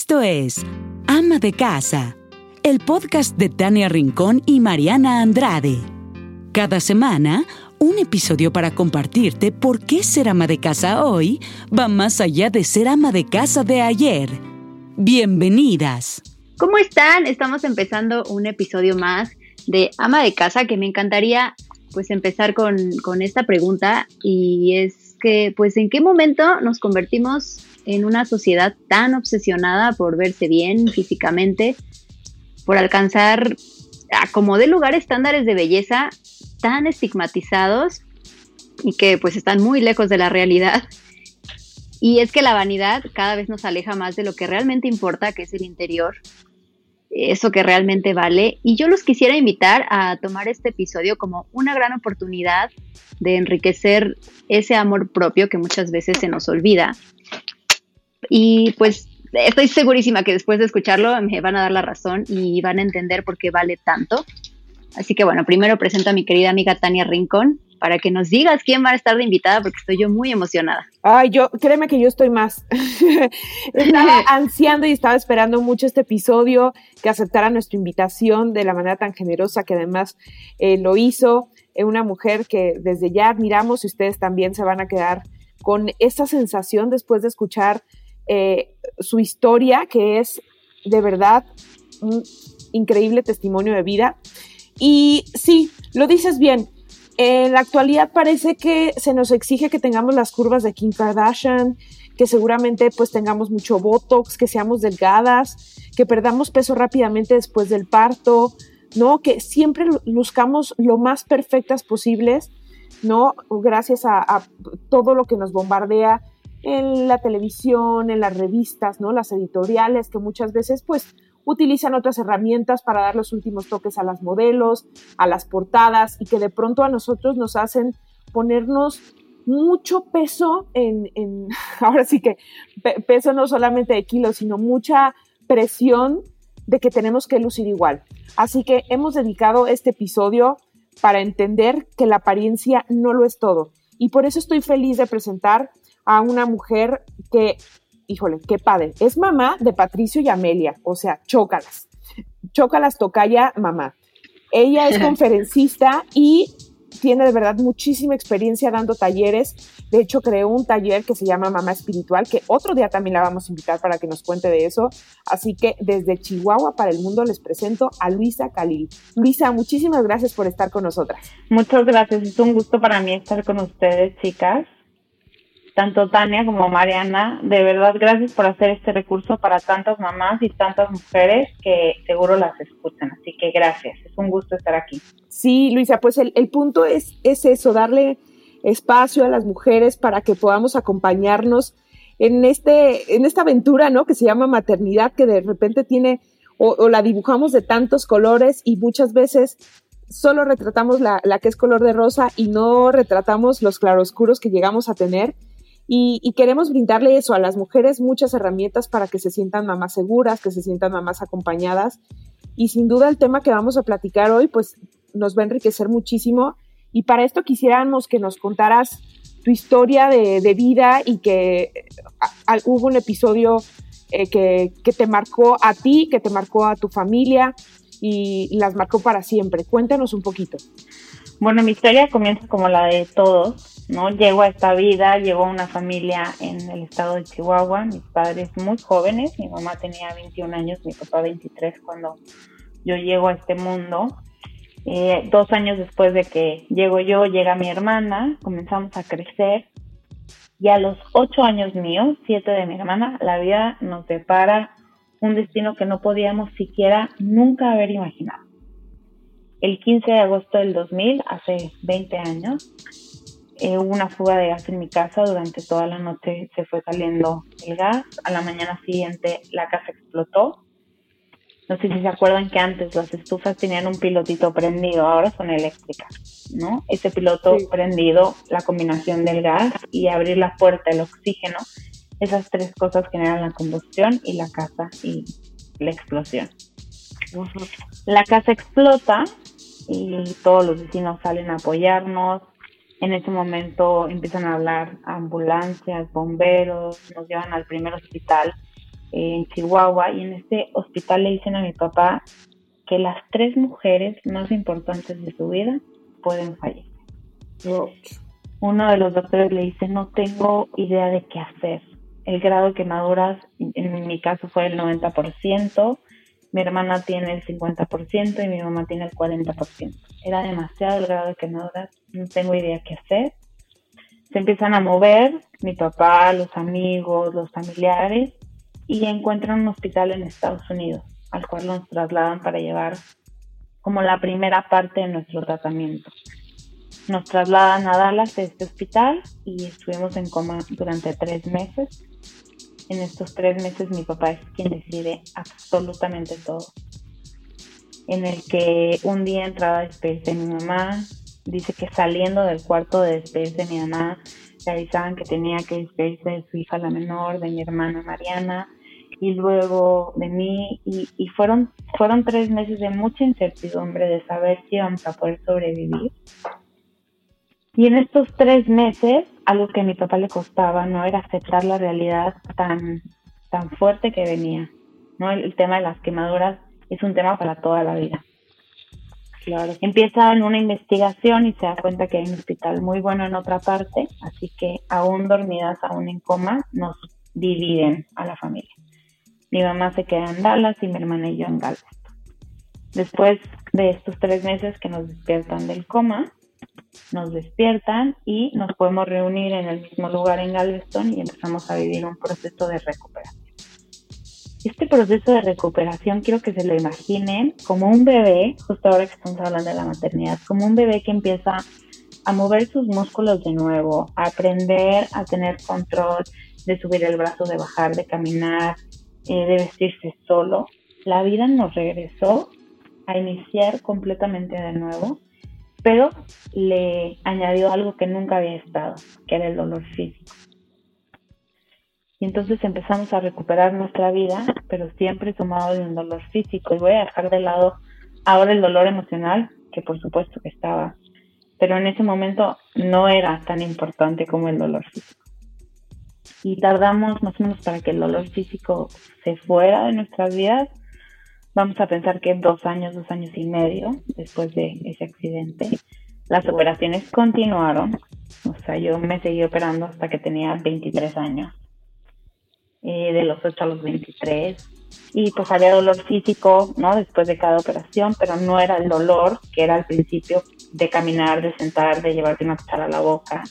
Esto es Ama de Casa, el podcast de Tania Rincón y Mariana Andrade. Cada semana, un episodio para compartirte por qué ser ama de casa hoy va más allá de ser ama de casa de ayer. Bienvenidas. ¿Cómo están? Estamos empezando un episodio más de ama de casa que me encantaría pues empezar con, con esta pregunta y es que pues en qué momento nos convertimos en una sociedad tan obsesionada por verse bien físicamente, por alcanzar como de lugar estándares de belleza tan estigmatizados y que pues están muy lejos de la realidad. Y es que la vanidad cada vez nos aleja más de lo que realmente importa, que es el interior, eso que realmente vale. Y yo los quisiera invitar a tomar este episodio como una gran oportunidad de enriquecer ese amor propio que muchas veces se nos olvida y pues estoy segurísima que después de escucharlo me van a dar la razón y van a entender por qué vale tanto. Así que bueno, primero presento a mi querida amiga Tania Rincón para que nos digas quién va a estar de invitada porque estoy yo muy emocionada. Ay, yo, créeme que yo estoy más. estaba ansiando y estaba esperando mucho este episodio, que aceptara nuestra invitación de la manera tan generosa que además eh, lo hizo. Es una mujer que desde ya admiramos y ustedes también se van a quedar con esa sensación después de escuchar eh, su historia, que es de verdad un increíble testimonio de vida. Y sí, lo dices bien. En la actualidad parece que se nos exige que tengamos las curvas de Kim Kardashian, que seguramente pues tengamos mucho botox, que seamos delgadas, que perdamos peso rápidamente después del parto, ¿no? Que siempre luzcamos lo más perfectas posibles, ¿no? Gracias a todo lo que nos bombardea en la televisión, en las revistas, ¿no? Las editoriales que muchas veces pues utilizan otras herramientas para dar los últimos toques a las modelos, a las portadas y que de pronto a nosotros nos hacen ponernos mucho peso en, en ahora sí que peso no solamente de kilos, sino mucha presión de que tenemos que lucir igual. Así que hemos dedicado este episodio para entender que la apariencia no lo es todo. Y por eso estoy feliz de presentar a una mujer que, híjole, qué padre, es mamá de Patricio y Amelia, o sea, chócalas, chócalas tocaya mamá. Ella es conferencista y tiene de verdad muchísima experiencia dando talleres. De hecho, creó un taller que se llama Mamá Espiritual, que otro día también la vamos a invitar para que nos cuente de eso. Así que desde Chihuahua para el mundo les presento a Luisa Khalil. Luisa, muchísimas gracias por estar con nosotras. Muchas gracias, es un gusto para mí estar con ustedes, chicas tanto Tania como Mariana, de verdad gracias por hacer este recurso para tantas mamás y tantas mujeres que seguro las escuchan. Así que gracias, es un gusto estar aquí. Sí, Luisa, pues el, punto es, es eso, darle espacio a las mujeres para que podamos acompañarnos en, este, en esta aventura, ¿no? Que se llama maternidad, que de repente tiene, o, la dibujamos de tantos colores y muchas veces solo retratamos la, la, que es color de rosa y no retratamos los claroscuros que llegamos a tener. Y, queremos brindarle eso a las mujeres, muchas herramientas para que se sientan mamás seguras, que se sientan mamás acompañadas. Y sin duda el tema que vamos a platicar hoy, pues nos va a enriquecer muchísimo. Y para esto quisiéramos que nos contaras tu historia de, vida y que hubo un episodio eh, que, que, te marcó a ti, que te marcó a tu familia y las marcó para siempre. Cuéntanos un poquito. Bueno, mi historia comienza como la de todos ¿no? Llego a esta vida, llego a una familia en el estado de Chihuahua, mis padres muy jóvenes, mi mamá tenía 21 años, mi papá 23 cuando yo llego a este mundo. Eh, dos años después de que llego yo, llega mi hermana, comenzamos a crecer y a los ocho años míos, siete de mi hermana, la vida nos depara un destino que no podíamos siquiera nunca haber imaginado. El 15 de agosto del 2000, hace 20 años, eh, hubo una fuga de gas en mi casa, durante toda la noche se fue saliendo el gas, a la mañana siguiente la casa explotó. No sé si se acuerdan que antes las estufas tenían un pilotito prendido, ahora son eléctricas, ¿no? Ese piloto prendido, la combinación del gas y abrir la puerta, el oxígeno, esas tres cosas generan la combustión y la casa y la explosión. La casa explota y todos los vecinos salen a apoyarnos, en ese momento empiezan a hablar ambulancias, bomberos, nos llevan al primer hospital en Chihuahua y en este hospital le dicen a mi papá que las tres mujeres más importantes de su vida pueden fallecer. Uno de los doctores le dice, no tengo idea de qué hacer. El grado de quemaduras, en mi caso fue el 90%, mi hermana tiene el 50% y mi mamá tiene el 40%. Era demasiado el grado de quemaduras, no tengo idea qué hacer. Se empiezan a mover mi papá, los amigos, los familiares y encuentran un hospital en Estados Unidos, al cual nos trasladan para llevar como la primera parte de nuestro tratamiento. Nos trasladan a Dallas de este hospital y estuvimos en coma durante tres meses. En estos tres meses mi papá es quien decide absolutamente todo. En el que un día entraba a despedirse de mi mamá, dice que saliendo del cuarto de despedirse de mi mamá, le avisaban que tenía que despedirse de su hija la menor, de mi hermana Mariana, y luego de mí y, y, fueron fueron tres meses de mucha incertidumbre de saber si íbamos a poder sobrevivir y en estos tres meses algo que a mi papá le costaba no era aceptar la realidad tan tan fuerte que venía no el, tema de las quemaduras es un tema para toda la vida. Claro. Empieza en una investigación y se da cuenta que hay un hospital muy bueno en otra parte así que aún dormidas aún en coma nos dividen a la familia. Mi mamá se queda en Dallas y mi hermana y yo en Galveston. Después de estos tres meses que nos despiertan del coma, nos despiertan y nos podemos reunir en el mismo lugar en Galveston y empezamos a vivir un proceso de recuperación. Este proceso de recuperación quiero que se lo imaginen como un bebé, justo ahora que estamos hablando de la maternidad, como un bebé que empieza a mover sus músculos de nuevo, a aprender a tener control de subir el brazo, de bajar, de caminar, eh, de vestirse solo, la vida nos regresó a iniciar completamente de nuevo, pero le añadió algo que nunca había estado, que era el dolor físico. Y entonces empezamos a recuperar nuestra vida, pero siempre sumado de un dolor físico. Y voy a dejar de lado ahora el dolor emocional, que por supuesto que estaba, pero en ese momento no era tan importante como el dolor físico y tardamos más o menos para que el dolor físico se fuera de nuestras vidas. Vamos a pensar que dos años, dos años y medio después de ese accidente, las operaciones continuaron. O sea, yo me seguí operando hasta que tenía 23 años, de los 8 a los 23. Y pues había dolor físico, ¿no? Después de cada operación, pero no era el dolor que era al principio de caminar, de sentar, de llevarte una cuchara a la boca.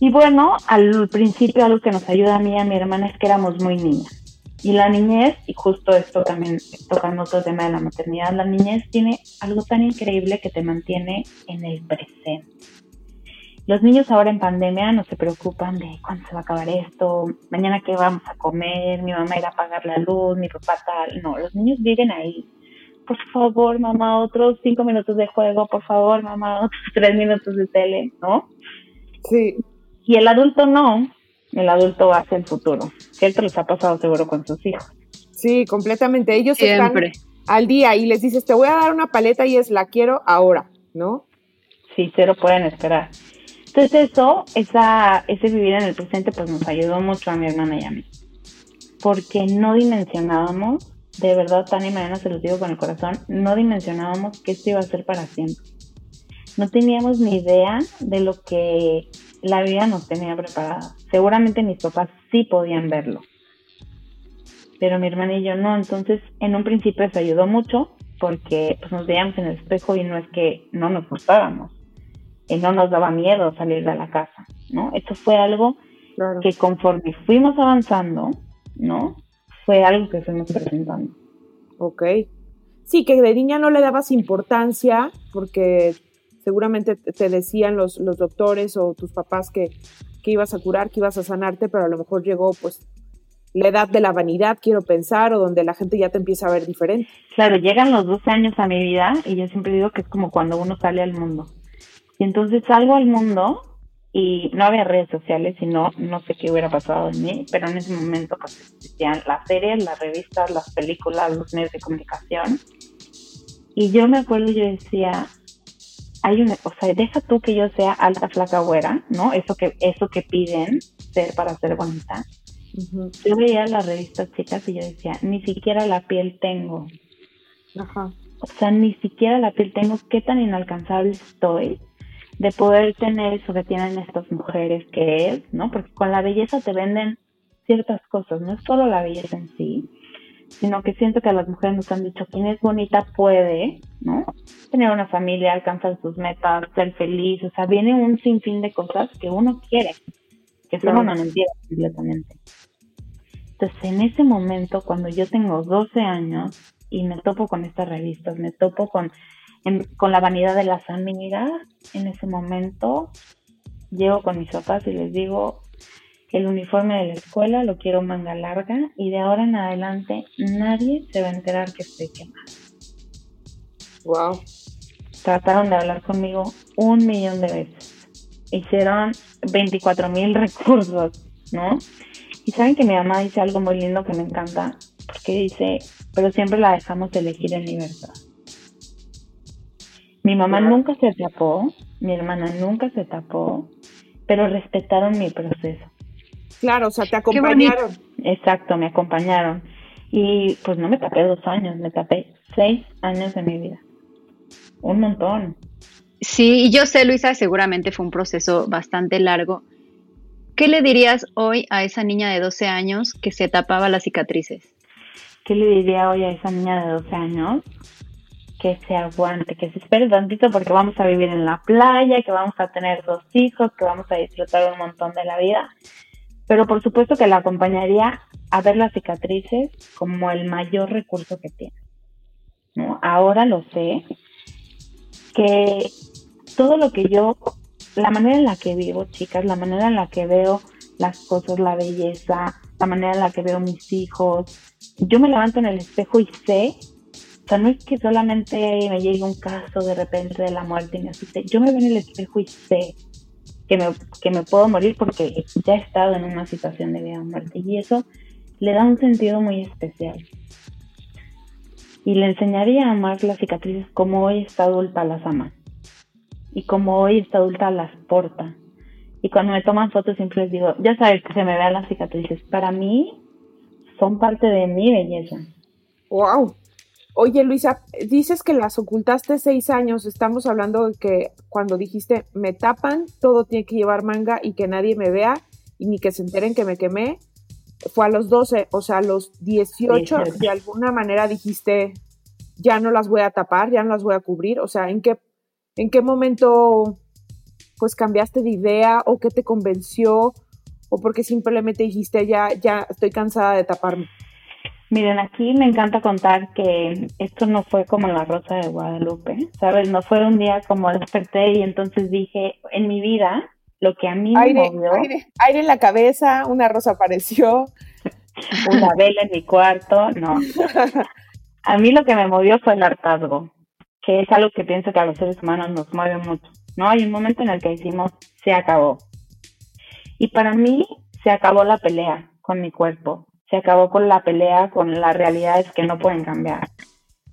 Y bueno, al principio algo que nos ayuda a mí y a mi hermana es que éramos muy niñas. Y la niñez, y justo esto también tocando otro tema de la maternidad, la niñez tiene algo tan increíble que te mantiene en el presente. Los niños ahora en pandemia no se preocupan de cuándo se va a acabar esto, mañana qué vamos a comer, mi mamá irá a pagar la luz, mi papá tal. No, los niños viven ahí. Por favor, mamá, otros cinco minutos de juego, por favor, mamá, otros tres minutos de tele, ¿no? Sí. Y el adulto no, el adulto hace el futuro. Cierto les ha pasado seguro con sus hijos. Sí, completamente. Ellos están al día y les dices, te voy a dar una paleta y es la quiero ahora, ¿no? Sí, cero pueden esperar. Entonces eso, esa, ese vivir en el presente, pues nos ayudó mucho a mi hermana y a mí. Porque no dimensionábamos, de verdad, Tania y Mariana se los digo con el corazón, no dimensionábamos que esto iba a ser para siempre. No teníamos ni idea de lo que la vida nos tenía preparada. Seguramente mis papás sí podían verlo, pero mi hermana y yo no. Entonces, en un principio eso ayudó mucho porque pues, nos veíamos en el espejo y no es que no nos gustábamos, y no nos daba miedo salir de la casa, ¿no? Esto fue algo que conforme fuimos avanzando, ¿no? Fue algo que fuimos presentando. Ok. Sí, que de niña no le dabas importancia porque seguramente te decían los, los doctores o tus papás que, que ibas a curar, que ibas a sanarte, pero a lo mejor llegó pues la edad de la vanidad, quiero pensar, o donde la gente ya te empieza a ver diferente. Claro, llegan los 12 años a mi vida y yo siempre digo que es como cuando uno sale al mundo. Y entonces salgo al mundo y no había redes sociales y no, no sé qué hubiera pasado en mí, pero en ese momento pues existían las series, las revistas, las películas, los medios de comunicación. Y yo me acuerdo, yo decía, hay una, o sea, deja tú que yo sea alta, flaca, güera, ¿no? Eso que, eso que piden ser para ser bonita. Yo veía las revistas chicas y yo decía, ni siquiera la piel tengo. Ajá. O sea, ni siquiera la piel tengo. ¿Qué tan inalcanzable estoy de poder tener eso que tienen estas mujeres que es, ¿no? Porque con la belleza te venden ciertas cosas, no es solo la belleza en sí, sino que siento que a las mujeres nos han dicho, quien es bonita puede, ¿no? Tener una familia, alcanzar sus metas, ser feliz, o sea, viene un sinfín de cosas que uno quiere, que son una mentira completamente. Entonces, en ese momento, cuando yo tengo 12 años y me topo con estas revistas, me topo con, con la vanidad de las amigas, en ese momento llego con mis papás y les digo, el uniforme de la escuela lo quiero manga larga y de ahora en adelante nadie se va a enterar que estoy quemada. Wow. Trataron de hablar conmigo un millón de veces. Hicieron 24 mil recursos, ¿no? Y saben que mi mamá dice algo muy lindo que me encanta, porque dice, pero siempre la dejamos elegir en libertad. Mi mamá nunca se tapó, mi hermana nunca se tapó, pero respetaron mi proceso. Claro, o sea, te acompañaron. Exacto, me acompañaron. Y pues no me tapé dos años, me tapé seis años de mi vida. Un montón. Sí, y yo sé, Luisa, seguramente fue un proceso bastante largo. ¿Qué le dirías hoy a esa niña de 12 años que se tapaba las cicatrices? ¿Qué le diría hoy a esa niña de 12 años? Que se aguante, que se espere tantito porque vamos a vivir en la playa, que vamos a tener dos hijos, que vamos a disfrutar un montón de la vida pero por supuesto que la acompañaría a ver las cicatrices como el mayor recurso que tiene. ¿no? Ahora lo sé, que todo lo que yo, la manera en la que vivo, chicas, la manera en la que veo las cosas, la belleza, la manera en la que veo mis hijos, yo me levanto en el espejo y sé, o sea, no es que solamente me llegue un caso de repente de la muerte y me asuste, yo me veo en el espejo y sé que me, que me puedo morir porque ya he estado en una situación de vida o muerte. Y eso le da un sentido muy especial. Y le enseñaría a amar las cicatrices como hoy está adulta las ama. Y como hoy está adulta las porta. Y cuando me toman fotos siempre les digo, ya sabes que se me vean las cicatrices. Para mí son parte de mi belleza. ¡Wow! Oye, Luisa, dices que las ocultaste seis años. Estamos hablando de que cuando dijiste me tapan, todo tiene que llevar manga y que nadie me vea y ni que se enteren que me quemé. Fue a los 12, o sea, a los 18, de alguna manera dijiste ya no las voy a tapar, ya no las voy a cubrir. O sea, ¿en qué, en qué momento pues cambiaste de idea o qué te convenció o porque simplemente dijiste ya, ya estoy cansada de taparme? Miren, aquí me encanta contar que esto no fue como la rosa de Guadalupe, ¿sabes? No fue un día como desperté y entonces dije, en mi vida, lo que a mí me movió... Aire, aire en la cabeza, una rosa apareció. una vela en mi cuarto, no. A mí lo que me movió fue el hartazgo, que es algo que pienso que a los seres humanos nos mueve mucho, ¿no? Hay un momento en el que decimos, se acabó. Y para mí, se acabó la pelea con mi cuerpo, se acabó con la pelea con las realidades que no pueden cambiar.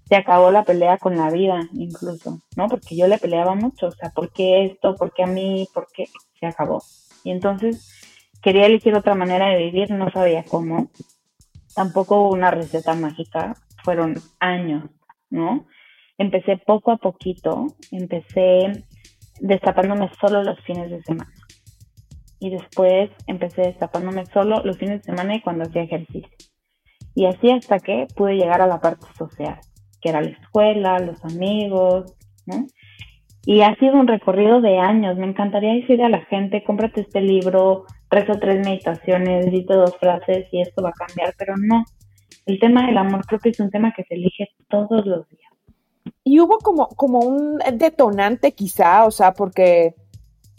Se acabó la pelea con la vida, incluso, ¿no? Porque yo le peleaba mucho, o sea, ¿por qué esto? ¿Por qué a mí? ¿Por qué? Se acabó. Y entonces quería elegir otra manera de vivir, no sabía cómo. Tampoco hubo una receta mágica, fueron años, ¿no? Empecé poco a poquito, empecé destapándome solo los fines de semana y después empecé destapándome solo los fines de semana y cuando hacía ejercicio. Y así hasta que pude llegar a la parte social, que era la escuela, los amigos, ¿no? Y ha sido un recorrido de años. Me encantaría decirle a la gente, cómprate este libro, rezo tres meditaciones, dite dos frases y esto va a cambiar, pero no. El tema del amor propio es un tema que se elige todos los días. Y hubo como, como un detonante quizá, o sea, porque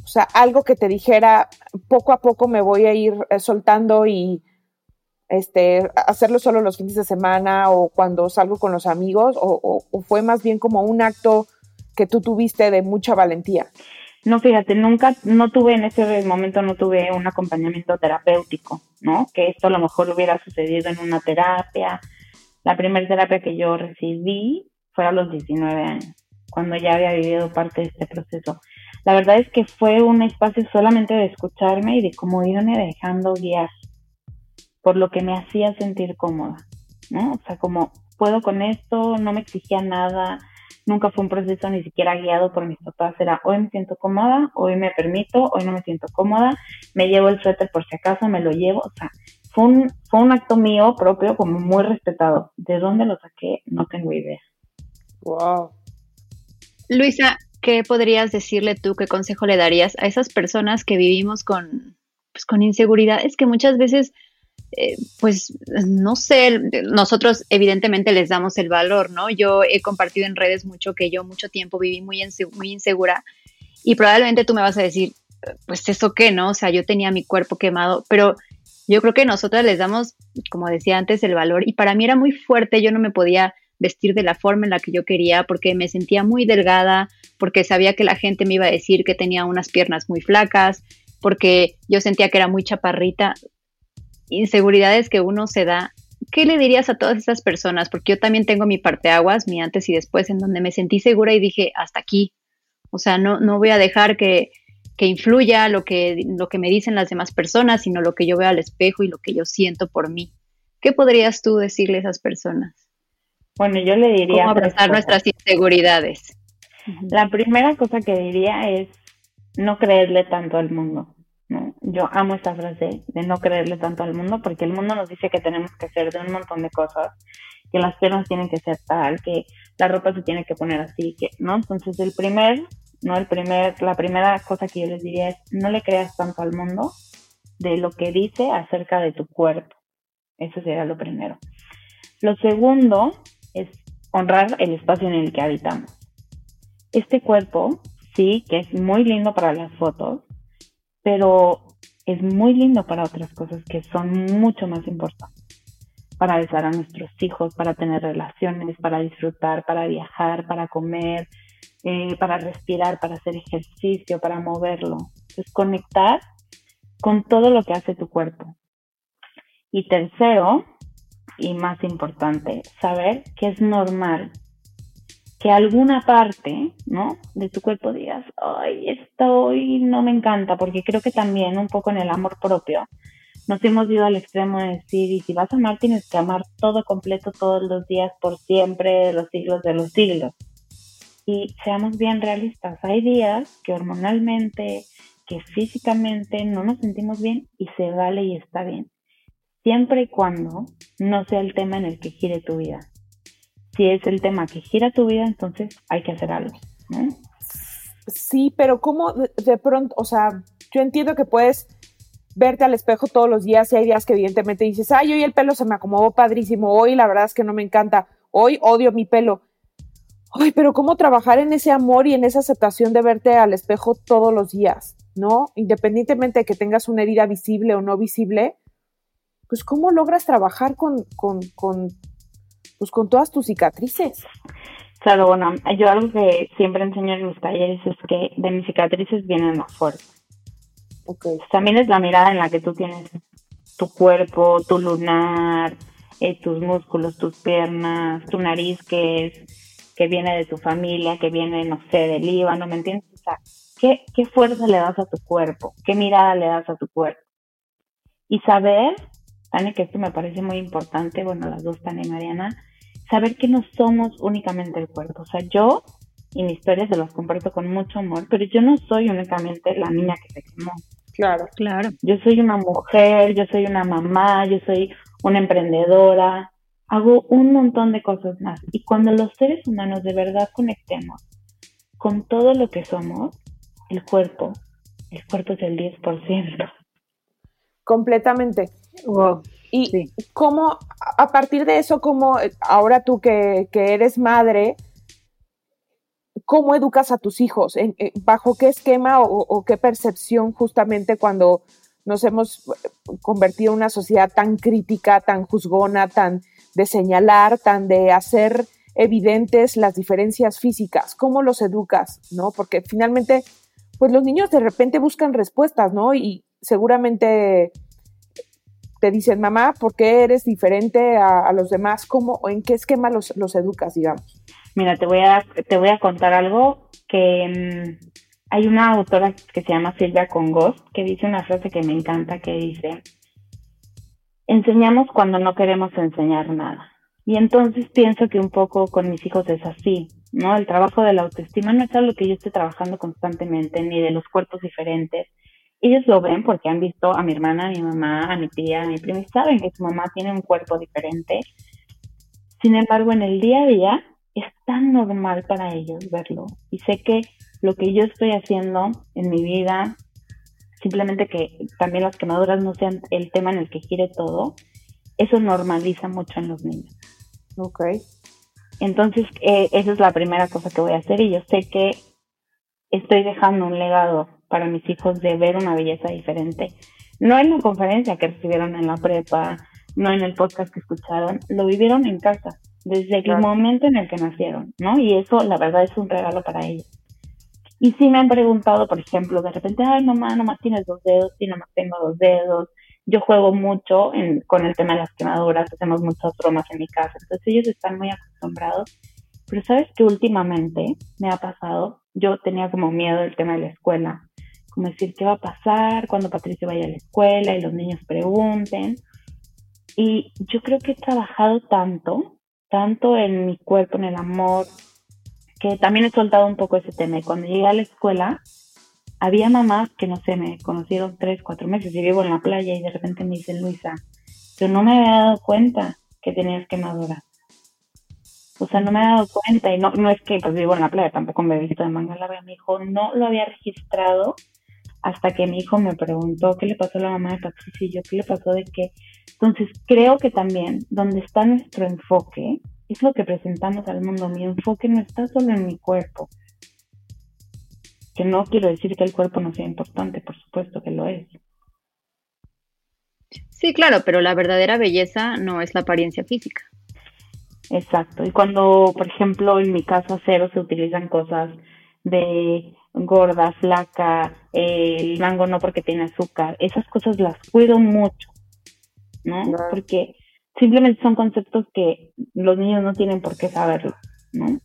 o sea, algo que te dijera, poco a poco me voy a ir eh, soltando y este, hacerlo solo los fines de semana o cuando salgo con los amigos, o, fue más bien como un acto que tú tuviste de mucha valentía? No, fíjate, nunca, no tuve en ese momento, no tuve un acompañamiento terapéutico, ¿no? Que esto a lo mejor hubiera sucedido en una terapia. La primera terapia que yo recibí fue a los 19 años, cuando ya había vivido parte de este proceso la verdad es que fue un espacio solamente de escucharme y de cómo irme dejando guiar. por lo que me hacía sentir cómoda, ¿no? O sea, como puedo con esto, no me exigía nada, nunca fue un proceso ni siquiera guiado por mis papás, era hoy me siento cómoda, hoy me permito, hoy no me siento cómoda, me llevo el suéter por si acaso, me lo llevo, o sea, fue un, fue un acto mío propio como muy respetado. ¿De dónde lo saqué? No tengo idea. Wow. Luisa, ¿qué podrías decirle tú, qué consejo le darías a esas personas que vivimos con, pues, con inseguridad? Es que muchas veces eh, pues no sé, nosotros evidentemente les damos el valor, ¿no? Yo he compartido en redes mucho que yo mucho tiempo viví muy, muy insegura y probablemente tú me vas a decir, pues eso qué, ¿no? O sea, yo tenía mi cuerpo quemado, pero yo creo que nosotras les damos, como decía antes, el valor y para mí era muy fuerte, yo no me podía vestir de la forma en la que yo quería porque me sentía muy delgada, porque sabía que la gente me iba a decir que tenía unas piernas muy flacas, porque yo sentía que era muy chaparrita inseguridades que uno se da, ¿qué le dirías a todas esas personas? Porque yo también tengo mi parte aguas, mi antes y después, en donde me sentí segura y dije, hasta aquí. O sea, no, no voy a dejar que, que influya lo que, lo que me dicen las demás personas, sino lo que yo veo al espejo y lo que yo siento por mí. ¿Qué podrías tú decirle a esas personas? Bueno, yo le diría... ¿Cómo abrazar nuestras inseguridades? La primera cosa que diría es no creerle tanto al mundo. ¿no? Yo amo esta frase de no creerle tanto al mundo porque el mundo nos dice que tenemos que hacer de un montón de cosas, que las piernas tienen que ser tal, que la ropa se tiene que poner así, que, ¿no? Entonces el primer, ¿no? El primer, la primera cosa que yo les diría es no le creas tanto al mundo de lo que dice acerca de tu cuerpo. Eso sería lo primero. Lo segundo es honrar el espacio en el que habitamos. Este cuerpo, sí, que es muy lindo para las fotos, pero es muy lindo para otras cosas que son mucho más importantes. Para besar a nuestros hijos, para tener relaciones, para disfrutar, para viajar, para comer, eh, para respirar, para hacer ejercicio, para moverlo. Es conectar con todo lo que hace tu cuerpo. Y tercero, y más importante, saber que es normal que alguna parte, ¿no? De tu cuerpo digas, ay, esto hoy no me encanta, porque creo que también un poco en el amor propio nos hemos ido al extremo de decir, y si vas a amar, tienes que amar todo completo todos los días, por siempre, los siglos de los siglos. Y seamos bien realistas, hay días que hormonalmente, que físicamente no nos sentimos bien y se vale y está bien, siempre y cuando no sea el tema en el que gire tu vida si es el tema que gira tu vida, entonces hay que hacer algo, ¿no? Sí, pero ¿cómo de, pronto, o sea, yo entiendo que puedes verte al espejo todos los días y hay días que evidentemente dices, ay, hoy el pelo se me acomodó padrísimo, hoy la verdad es que no me encanta, hoy odio mi pelo. Ay, pero ¿cómo trabajar en ese amor y en esa aceptación de verte al espejo todos los días, ¿no? Independientemente de que tengas una herida visible o no visible, pues ¿cómo logras trabajar con, con, con pues con todas tus cicatrices. Claro, bueno, yo algo que siempre enseño en mis talleres es que de mis cicatrices vienen las fuerzas. Okay. También es la mirada en la que tú tienes tu cuerpo, tu lunar, eh, tus músculos, tus piernas, tu nariz que es que viene de tu familia, que viene, no sé, del Líbano, ¿me entiendes? O sea, ¿qué, ¿qué fuerza le das a tu cuerpo? ¿Qué mirada le das a tu cuerpo? Y saber Que esto me parece muy importante, bueno, las dos, Tania y Mariana, saber que no somos únicamente el cuerpo. O sea, yo y mi historia se las comparto con mucho amor, pero yo no soy únicamente la niña que se quemó. Claro, claro. Yo soy una mujer, yo soy una mamá, yo soy una emprendedora, hago un montón de cosas más. Y cuando los seres humanos de verdad conectemos con todo lo que somos, el cuerpo, el cuerpo es el 10%. Completamente. Y cómo, a partir de eso, como ahora tú que, eres madre, ¿cómo educas a tus hijos? ¿Bajo qué esquema o, qué percepción justamente cuando nos hemos convertido en una sociedad tan crítica, tan juzgona, tan de señalar, tan de hacer evidentes las diferencias físicas? ¿Cómo los educas? ¿No? Porque finalmente, pues los niños de repente buscan respuestas, ¿no? Y seguramente te dicen, mamá, ¿por qué eres diferente a, los demás? ¿Cómo o en qué esquema los, los, educas, digamos? Mira, te voy a, te voy a contar algo que mm, hay una autora que se llama Silvia Congos que dice una frase que me encanta que dice, enseñamos cuando no queremos enseñar nada. Y entonces pienso que un poco con mis hijos es así, ¿no? El trabajo de la autoestima no es algo que yo esté trabajando constantemente, ni de los cuerpos diferentes. Ellos lo ven porque han visto a mi hermana, a mi mamá, a mi tía, a mi prima y saben que su mamá tiene un cuerpo diferente. Sin embargo, en el día a día es tan normal para ellos verlo. Y sé que lo que yo estoy haciendo en mi vida, simplemente que también las quemaduras no sean el tema en el que gire todo, eso normaliza mucho en los niños. Ok. Entonces, eh, esa es la primera cosa que voy a hacer y yo sé que estoy dejando un legado para mis hijos de ver una belleza diferente. No en la conferencia que recibieron en la prepa, no en el podcast que escucharon, lo vivieron en casa, desde el momento en el que nacieron, ¿no? Y eso, la verdad, es un regalo para ellos. Y sí me han preguntado, por ejemplo, de repente, ay, mamá, nomás tienes dos dedos, sí, nomás tengo dos dedos. Yo juego mucho con el tema de las quemaduras, hacemos muchas bromas en mi casa, entonces ellos están muy acostumbrados. Pero sabes que últimamente me ha pasado, yo tenía como miedo del tema de la escuela, como decir, ¿qué va a pasar cuando Patricia vaya a la escuela y los niños pregunten? Y yo creo que he trabajado tanto, tanto en mi cuerpo, en el amor, que también he soltado un poco ese tema. Y cuando llegué a la escuela, había mamás que no sé, me conocieron tres, cuatro meses y vivo en la playa y de repente me dicen, Luisa, pero no me había dado cuenta que tenías quemadura. O sea, no me he dado cuenta y no, no es que pues vivo en la playa, tampoco me he visto de manga larga. Mi hijo no lo había registrado hasta que mi hijo me preguntó qué le pasó a la mamá de Patricia y yo, qué le pasó de qué. Entonces, creo que también donde está nuestro enfoque es lo que presentamos al mundo. Mi enfoque no está solo en mi cuerpo. Que no quiero decir que el cuerpo no sea importante, por supuesto que lo es. Sí, claro, pero la verdadera belleza no es la apariencia física. Exacto. Y cuando, por ejemplo, en mi caso cero se utilizan cosas de gorda, flaca, el mango no porque tiene azúcar, esas cosas las cuido mucho, ¿no? Porque simplemente son conceptos que los niños no tienen por qué saberlo, ¿no?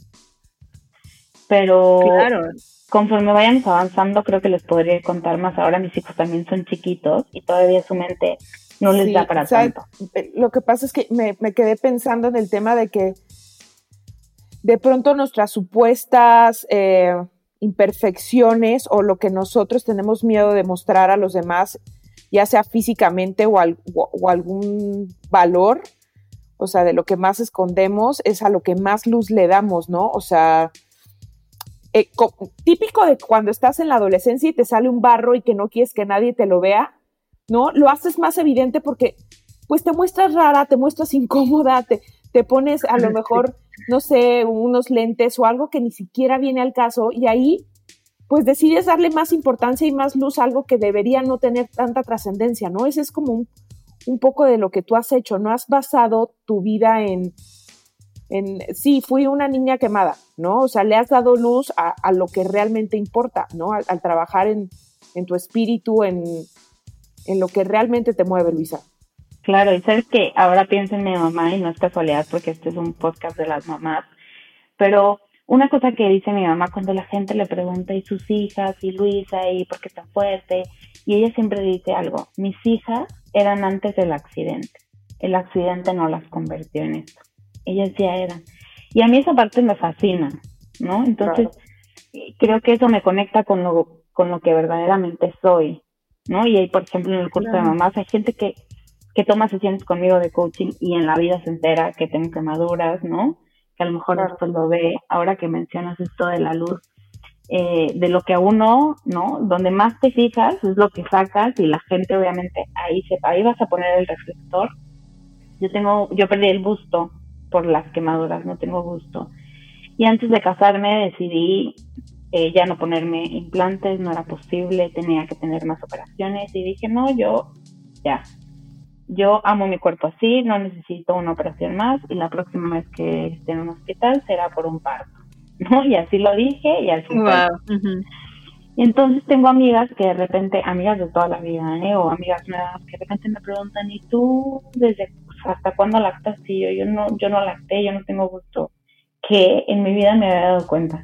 Pero conforme vayamos avanzando, creo que les podría contar más. Ahora mis hijos también son chiquitos y todavía su mente no les da para tanto. Eh, lo que pasa es que me, me quedé pensando en el tema de que de pronto nuestras supuestas eh, imperfecciones o lo que nosotros tenemos miedo de mostrar a los demás ya sea físicamente o, algún valor, o sea, de lo que más escondemos es a lo que más luz le damos, ¿no? O sea, eh, típico de cuando estás en la adolescencia y te sale un barro y que no quieres que nadie te lo vea, ¿no? Lo haces más evidente porque pues te muestras rara, te muestras incómoda, te, te pones a lo mejor, no sé, unos lentes o algo que ni siquiera viene al caso y ahí pues decides darle más importancia y más luz a algo que debería no tener tanta trascendencia, ¿no? Ese es como un, poco de lo que tú has hecho, no has basado tu vida en, en, sí, fui una niña quemada, ¿no? O sea, le has dado luz a, lo que realmente importa, ¿no? Al, trabajar en, tu espíritu, en, en lo que realmente te mueve, Luisa. Claro, y sabes que ahora pienso en mi mamá y no es casualidad porque este es un podcast de las mamás, pero una cosa que dice mi mamá cuando la gente le pregunta, ¿y sus hijas? ¿Y Luisa? ¿Y por qué está fuerte? Y ella siempre dice algo, mis hijas eran antes del accidente. El accidente no las convirtió en esto. Ellas ya eran. Y a mí esa parte me fascina, ¿no? Entonces, creo que eso me conecta con lo, con lo que verdaderamente soy, ¿no? Y ahí, por ejemplo, en el curso de mamás hay gente que, que toma sesiones conmigo de coaching y en la vida se entera que tengo quemaduras, ¿no? a lo mejor después lo ve, ahora que mencionas esto de la luz, eh, de lo que a uno, ¿no? Donde más te fijas es lo que sacas y la gente obviamente ahí se, ahí vas a poner el reflector. Yo tengo, yo perdí el busto por las quemaduras, no tengo gusto. Y antes de casarme decidí eh, ya no ponerme implantes, no era posible, tenía que tener más operaciones y dije, no, yo ya, yo amo mi cuerpo así, no necesito una operación más y la próxima vez que esté en un hospital será por un parto, ¿no? Y así lo dije y así Y entonces tengo amigas que de repente, amigas de toda la vida, ¿eh? O amigas nuevas que de repente me preguntan, ¿y tú desde hasta cuándo lactas? Y yo, yo no, yo no lacté, yo no tengo gusto. Que en mi vida me había dado cuenta.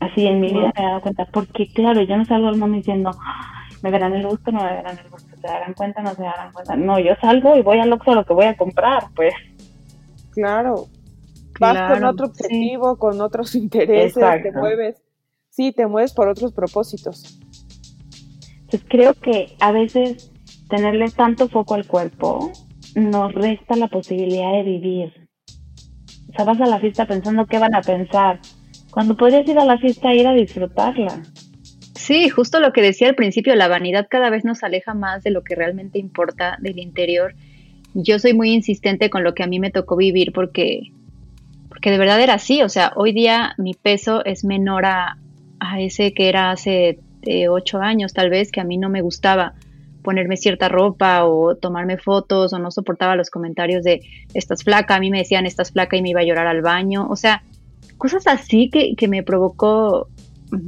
Así en mi vida me había dado cuenta. Porque claro, yo no salgo al mundo diciendo, ¿Me verán el gusto? No me verán el gusto. ¿Se darán cuenta? No se darán cuenta. No, yo salgo y voy al Oxxo a lo que voy a comprar, pues. Claro. Vas con otro objetivo, con otros intereses, te mueves. Sí, te mueves por otros propósitos. Pues creo que a veces tenerle tanto foco al cuerpo nos resta la posibilidad de vivir. O sea, vas a la fiesta pensando qué van a pensar, cuando podrías ir a la fiesta e ir a disfrutarla. Sí, justo lo que decía al principio, la vanidad cada vez nos aleja más de lo que realmente importa del interior. Yo soy muy insistente con lo que a mí me tocó vivir porque, porque de verdad era así. O sea, hoy día mi peso es menor a, a ese que era hace eh, ocho años tal vez, que a mí no me gustaba ponerme cierta ropa o tomarme fotos o no soportaba los comentarios de estás flaca, a mí me decían estás flaca y me iba a llorar al baño, o sea, cosas así que, que me provocó,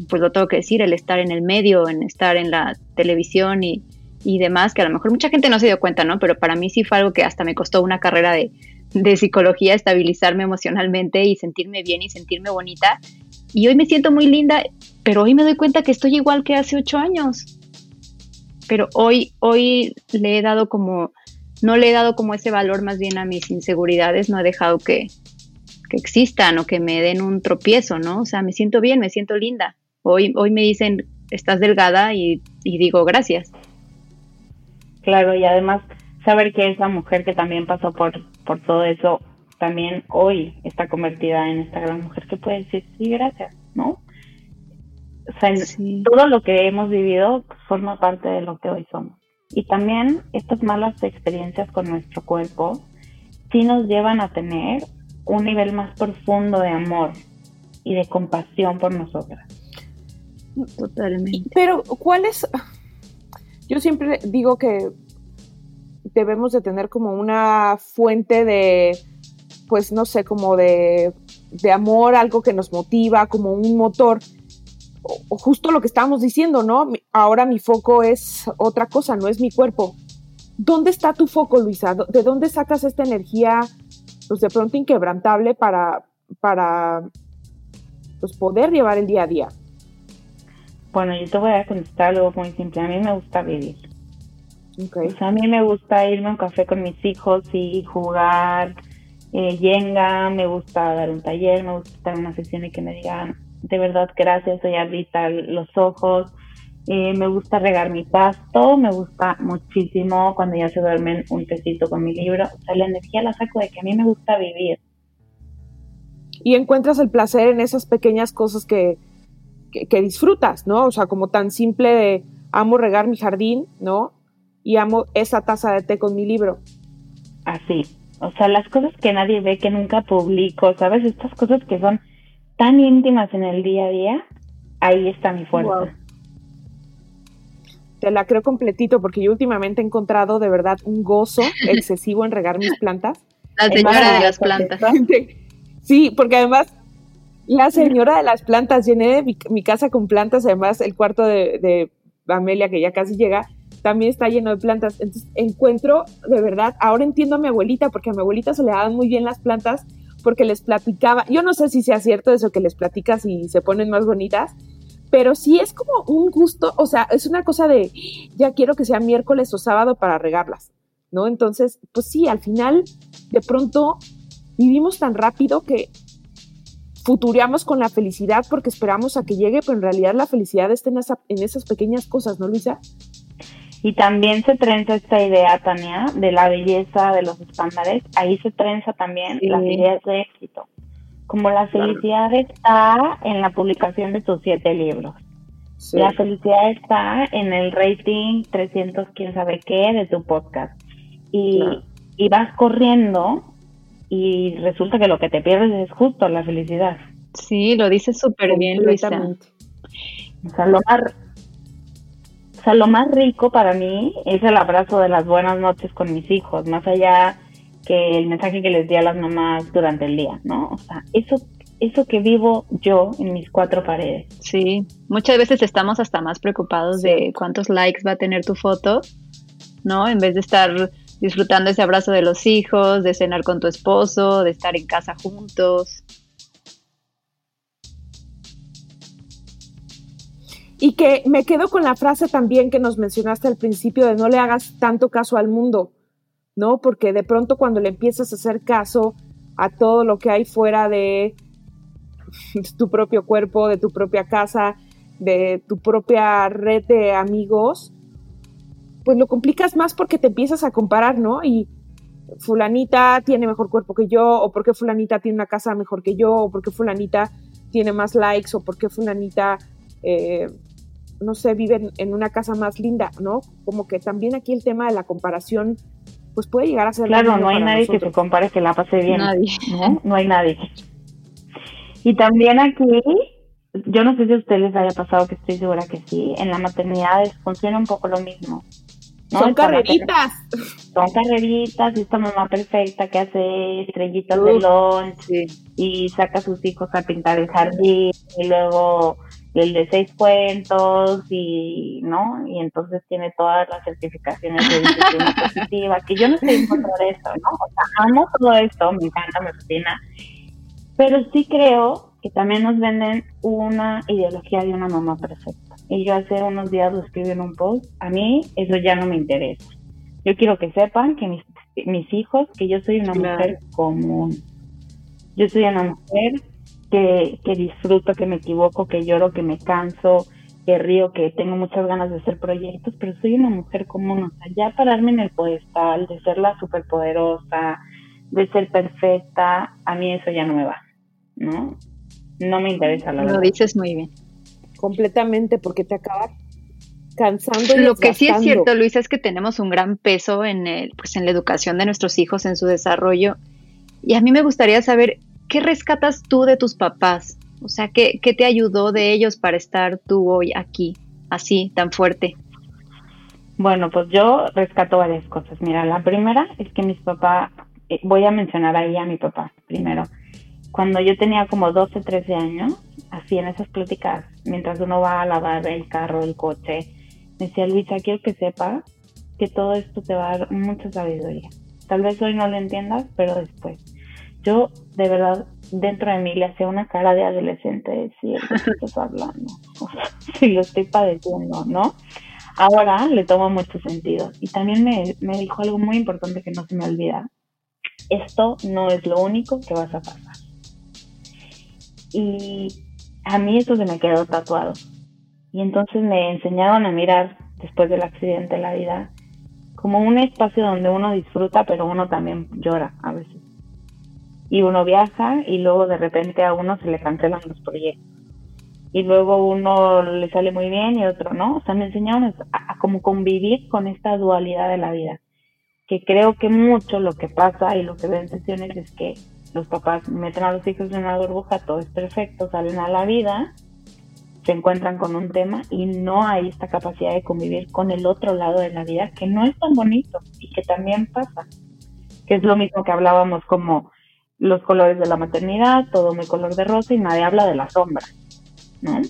pues lo tengo que decir, el estar en el medio, en estar en la televisión y, y demás, que a lo mejor mucha gente no se dio cuenta, ¿no? Pero para mí sí fue algo que hasta me costó una carrera de, de psicología, estabilizarme emocionalmente y sentirme bien y sentirme bonita. Y hoy me siento muy linda, pero hoy me doy cuenta que estoy igual que hace ocho años pero hoy, hoy le he dado como, no le he dado como ese valor más bien a mis inseguridades, no he dejado que, que existan o que me den un tropiezo, ¿no? O sea, me siento bien, me siento linda. Hoy, hoy me dicen, estás delgada y, y digo, gracias. Claro, y además saber que esa mujer que también pasó por, por todo eso, también hoy está convertida en esta gran mujer que puede decir, sí, gracias, ¿no? O sea, todo lo que hemos vivido forma parte de lo que hoy somos. Y también estas malas experiencias con nuestro cuerpo sí nos llevan a tener un nivel más profundo de amor y de compasión por nosotras. Totalmente. Pero, ¿cuál es? Yo siempre digo que debemos de tener como una fuente de, pues no sé, como de, de amor, algo que nos motiva, como un motor o justo lo que estábamos diciendo, ¿no? Ahora mi foco es otra cosa, no es mi cuerpo. ¿Dónde está tu foco, Luisa? ¿De dónde sacas esta energía, pues de pronto inquebrantable para, para pues, poder llevar el día a día? Bueno, yo te voy a contestar algo muy simple. A mí me gusta vivir. Okay. a mí me gusta irme a un café con mis hijos y jugar eh, yenga, me gusta dar un taller, me gusta estar en una sesión y que me digan, de verdad gracias, soy ahorita los ojos. Eh, me gusta regar mi pasto, me gusta muchísimo cuando ya se duermen un tecito con mi libro. O sea, la energía la saco de que a mí me gusta vivir. Y encuentras el placer en esas pequeñas cosas que, que, disfrutas, ¿no? O sea, como tan simple de amo regar mi jardín, ¿no? Y amo esa taza de té con mi libro. Así. O sea, las cosas que nadie ve, que nunca publico, ¿sabes? Estas cosas que son tan íntimas en el día a día, ahí está mi fuerza. Te la creo completito porque yo últimamente he encontrado de verdad un gozo excesivo en regar mis plantas. La señora de las plantas. Sí, porque además la señora de las plantas, llené mi, casa con plantas, además el cuarto de, de Amelia, que ya casi llega, también está lleno de plantas. Entonces encuentro, de verdad, ahora entiendo a mi abuelita, porque a mi abuelita se le daban muy bien las plantas porque les platicaba, yo no sé si sea cierto eso que les platicas y se ponen más bonitas, pero sí es como un gusto, o sea, es una cosa de, ya quiero que sea miércoles o sábado para regarlas, ¿no? Entonces, pues sí, al final, de pronto, vivimos tan rápido que futureamos con la felicidad porque esperamos a que llegue, pero en realidad la felicidad está en, en esas pequeñas cosas, ¿no, Luisa? Y también se trenza esta idea, Tania, de la belleza de los estándares. Ahí se trenza también la las de éxito. Como la felicidad está en la publicación de tus siete libros. La felicidad está en el rating 300, quién sabe qué, de tu podcast. Y, y vas corriendo y resulta que lo que te pierdes es justo la felicidad. Sí, lo dices súper bien, Luisa. O sea, lo más, sea, lo más rico para mí es el abrazo de las buenas noches con mis hijos, más allá que el mensaje que les di a las mamás durante el día, ¿no? O sea, eso eso que vivo yo en mis cuatro paredes. Sí, muchas veces estamos hasta más preocupados de cuántos likes va a tener tu foto, ¿no? En vez de estar disfrutando ese abrazo de los hijos, de cenar con tu esposo, de estar en casa juntos. Y que me quedo con la frase también que nos mencionaste al principio de no le hagas tanto caso al mundo, ¿no? Porque de pronto cuando le empiezas a hacer caso a todo lo que hay fuera de tu propio cuerpo, de tu propia casa, de tu propia red de amigos, pues lo complicas más porque te empiezas a comparar, ¿no? Y fulanita tiene mejor cuerpo que yo, o porque fulanita tiene una casa mejor que yo, o porque fulanita tiene más likes, o porque fulanita, eh, no sé, vive en, una casa más linda, ¿no? Como que también aquí el tema de la comparación, pues puede llegar a ser... Claro, no hay nadie que se compare que la pase bien. Nadie. ¿no? no hay nadie. Y también aquí, yo no sé si a ustedes les haya pasado, que estoy segura que sí, en la maternidad funciona un poco lo mismo. Son carreritas. Son carreritas y esta mamá perfecta que hace estrellitas de lunch y saca a sus hijos a pintar el jardín y luego el de seis cuentos y no y entonces tiene todas las certificaciones de disciplina positiva que yo no estoy en contra de eso no o sea amo todo esto me encanta me fascina pero sí creo que también nos venden una ideología de una mamá perfecta y yo hace unos días lo escribí en un post, a mí eso ya no me interesa. Yo quiero que sepan que mis, mis hijos, que yo soy una mujer común. Yo soy una mujer que, que disfruto, que me equivoco, que lloro, que me canso, que río, que tengo muchas ganas de hacer proyectos, pero soy una mujer común. O sea, ya pararme en el pedestal, de ser la superpoderosa, de ser perfecta, a mí eso ya no me va, ¿no? No me interesa la Lo dices muy bien completamente porque te acaba cansando. Y Lo que sí es cierto, Luisa, es que tenemos un gran peso en, el, pues en la educación de nuestros hijos, en su desarrollo. Y a mí me gustaría saber, ¿qué rescatas tú de tus papás? O sea, ¿qué, qué te ayudó de ellos para estar tú hoy aquí, así, tan fuerte? Bueno, pues yo rescato varias cosas. Mira, la primera es que mis papás, eh, voy a mencionar ahí a mi papá primero. Cuando yo tenía como 12, 13 años, así en esas pláticas, mientras uno va a lavar el carro, el coche, me decía Luisa, quiero que sepas que todo esto te va a dar mucha sabiduría. Tal vez hoy no lo entiendas, pero después. Yo, de verdad, dentro de mí le hacía una cara de adolescente, decir, ¿qué estás hablando? si lo estoy padeciendo, ¿no? Ahora le tomo mucho sentido. Y también me, me dijo algo muy importante que no se me olvida. Esto no es lo único que vas a pasar. Y a mí eso se me quedó tatuado. Y entonces me enseñaron a mirar después del accidente de la vida como un espacio donde uno disfruta, pero uno también llora a veces. Y uno viaja y luego de repente a uno se le cancelan los proyectos. Y luego uno le sale muy bien y otro no. O sea, me enseñaron a, a como convivir con esta dualidad de la vida. Que creo que mucho lo que pasa y lo que veo en sesiones es que los papás meten a los hijos en una burbuja, todo es perfecto, salen a la vida, se encuentran con un tema y no hay esta capacidad de convivir con el otro lado de la vida que no es tan bonito y que también pasa, que es lo mismo que hablábamos como los colores de la maternidad, todo muy color de rosa y nadie habla de la sombra, ¿no?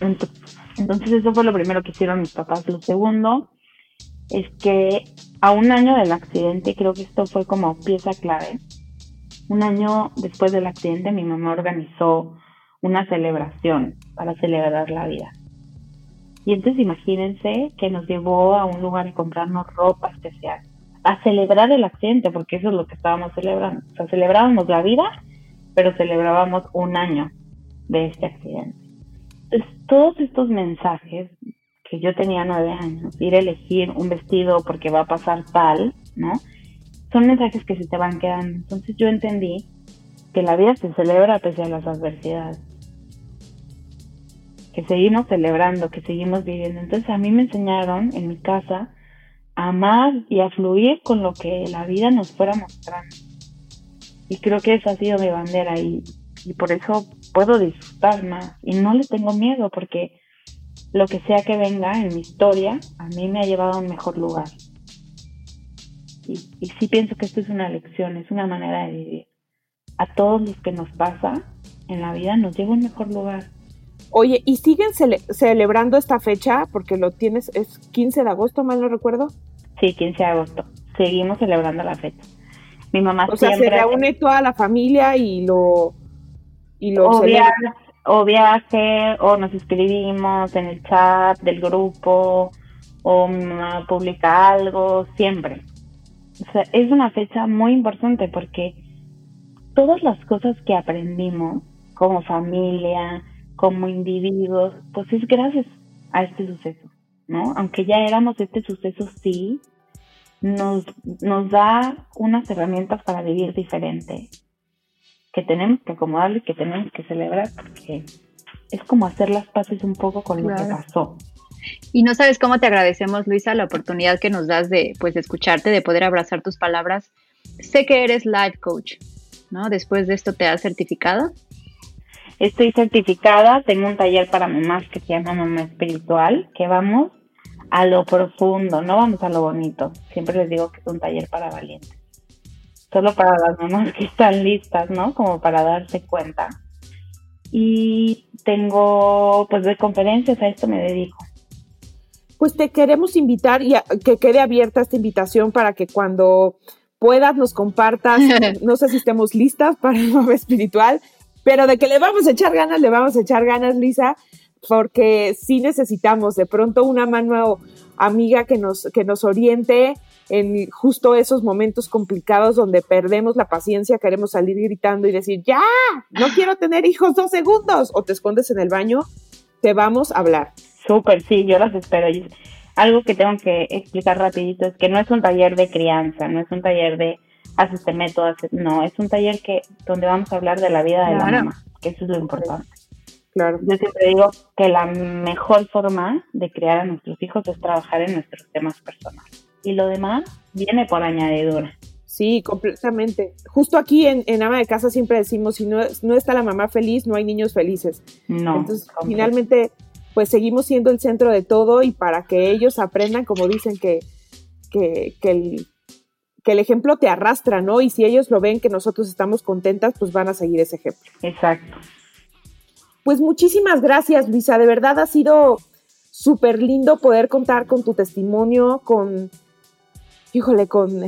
Entonces eso fue lo primero que hicieron mis papás. Lo segundo es que a un año del accidente, creo que esto fue como pieza clave, un año después del accidente mi mamá organizó una celebración para celebrar la vida. Y entonces imagínense que nos llevó a un lugar a comprarnos ropa especial, a celebrar el accidente, porque eso es lo que estábamos celebrando. O sea, celebrábamos la vida, pero celebrábamos un año de este accidente. Entonces, todos estos mensajes que yo tenía nueve años, ir a elegir un vestido porque va a pasar tal, ¿no? son mensajes que se te van quedando. Entonces yo entendí que la vida se celebra pese a las adversidades. Que seguimos celebrando, que seguimos viviendo. Entonces a mí me enseñaron en mi casa amar y a fluir con lo que la vida nos fuera mostrando. Y creo que esa ha sido mi bandera y, y por eso puedo disfrutar más. Y no le tengo miedo porque lo que sea que venga en mi historia, a mí me ha llevado a un mejor lugar y, sí pienso que esto es una lección, es una manera de vivir. A todos los que nos pasa en la vida nos lleva a un mejor lugar. Oye, ¿y siguen celebrando esta fecha? Porque lo tienes, es 15 de agosto, mal no recuerdo. Sí, 15 de agosto. Seguimos celebrando la fecha. Mi mamá o sea, se reúne toda la familia y lo y lo celebra. o viaje, o nos escribimos en el chat del grupo, o publica algo, siempre. O sea, es una fecha muy importante porque todas las cosas que aprendimos como familia, como individuos, pues es gracias a este suceso, ¿no? Aunque ya éramos este suceso, sí, nos, nos da unas herramientas para vivir diferente, que tenemos que acomodar y que tenemos que celebrar, porque es como hacer las paces un poco con lo que pasó. Y no sabes cómo te agradecemos, Luisa, la oportunidad que nos das de, pues, de escucharte, de poder abrazar tus palabras. Sé que eres life coach, ¿no? Después de esto te has certificado. Estoy certificada, tengo un taller para mamás que se llama Mamá Espiritual, que vamos a lo profundo, no vamos a lo bonito. Siempre les digo que es un taller para valientes. Solo para las mamás que están listas, ¿no? Como para darse cuenta. Y tengo, pues de conferencias, a esto me dedico. Pues te queremos invitar y que quede abierta esta invitación para que cuando puedas nos compartas, no sé si estemos listas para el mamá espiritual, pero de que le vamos a echar ganas, le vamos a echar ganas, Lisa, porque sí necesitamos de pronto una mano amiga que nos, que nos oriente en justo esos momentos complicados donde perdemos la paciencia, queremos salir gritando y decir, ya, no quiero tener hijos dos segundos, o te escondes en el baño, te vamos a hablar. Súper, sí, yo las espero. Algo que tengo que explicar rapidito es que no es un taller de crianza, no es un taller de hace este método, no, es un taller que donde vamos a hablar de la vida de la mamá, que eso es lo importante. Claro. Yo siempre digo que la mejor forma de criar a nuestros hijos es trabajar en nuestros temas personales. Y lo demás viene por añadidura. Sí, completamente. Justo aquí en, en, Ama de Casa siempre decimos, si no, no está la mamá feliz, no hay niños felices. No. Entonces, finalmente, pues seguimos siendo el centro de todo y para que ellos aprendan, como dicen, que, que, que el que el ejemplo te arrastra, ¿no? Y si ellos lo ven que nosotros estamos contentas, pues van a seguir ese ejemplo. Exacto. Pues muchísimas gracias, Luisa. De verdad ha sido súper lindo poder contar con tu testimonio, con, híjole, con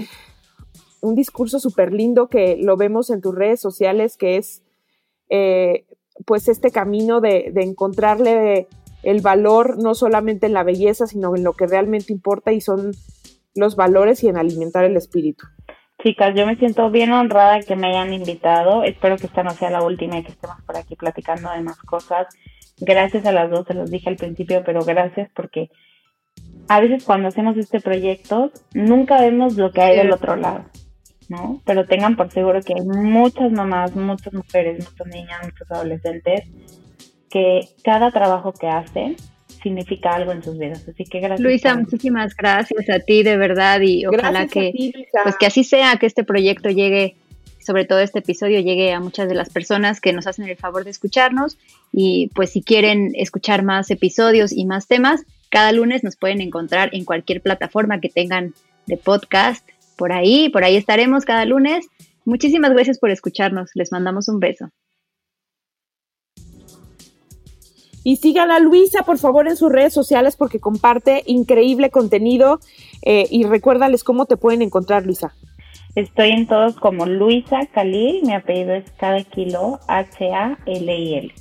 un discurso súper lindo que lo vemos en tus redes sociales, que es eh, pues este camino de, de encontrarle el valor no solamente en la belleza, sino en lo que realmente importa y son los valores y en alimentar el espíritu. Chicas, yo me siento bien honrada que me hayan invitado. Espero que esta no sea la última y que estemos por aquí platicando de más cosas. Gracias a las dos, se los dije al principio, pero gracias porque a veces cuando hacemos este proyecto nunca vemos lo que hay del otro lado, ¿no? Pero tengan por seguro que hay muchas mamás, muchas mujeres, muchas niñas, muchos adolescentes que cada trabajo que hacen significa algo en sus vidas. Así que gracias. Luisa, muchísimas gracias a ti de verdad y ojalá que pues que así sea, que este proyecto llegue, sobre todo este episodio llegue a muchas de las personas que nos hacen el favor de escucharnos y pues si quieren escuchar más episodios y más temas, cada lunes nos pueden encontrar en cualquier plataforma que tengan de podcast. Por ahí, por ahí estaremos cada lunes. Muchísimas gracias por escucharnos. Les mandamos un beso. Y sigan a Luisa, por favor, en sus redes sociales porque comparte increíble contenido. Eh, y recuérdales cómo te pueden encontrar, Luisa. Estoy en todos como Luisa Khalil, mi apellido es cada kilo H-A-L-I-L.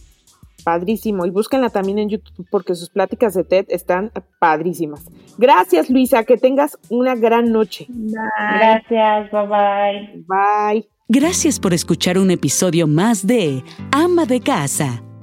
Padrísimo. Y búsquenla también en YouTube porque sus pláticas de TED están padrísimas. Gracias, Luisa. Que tengas una gran noche. Gracias. Bye bye. Bye. Gracias por escuchar un episodio más de Ama de Casa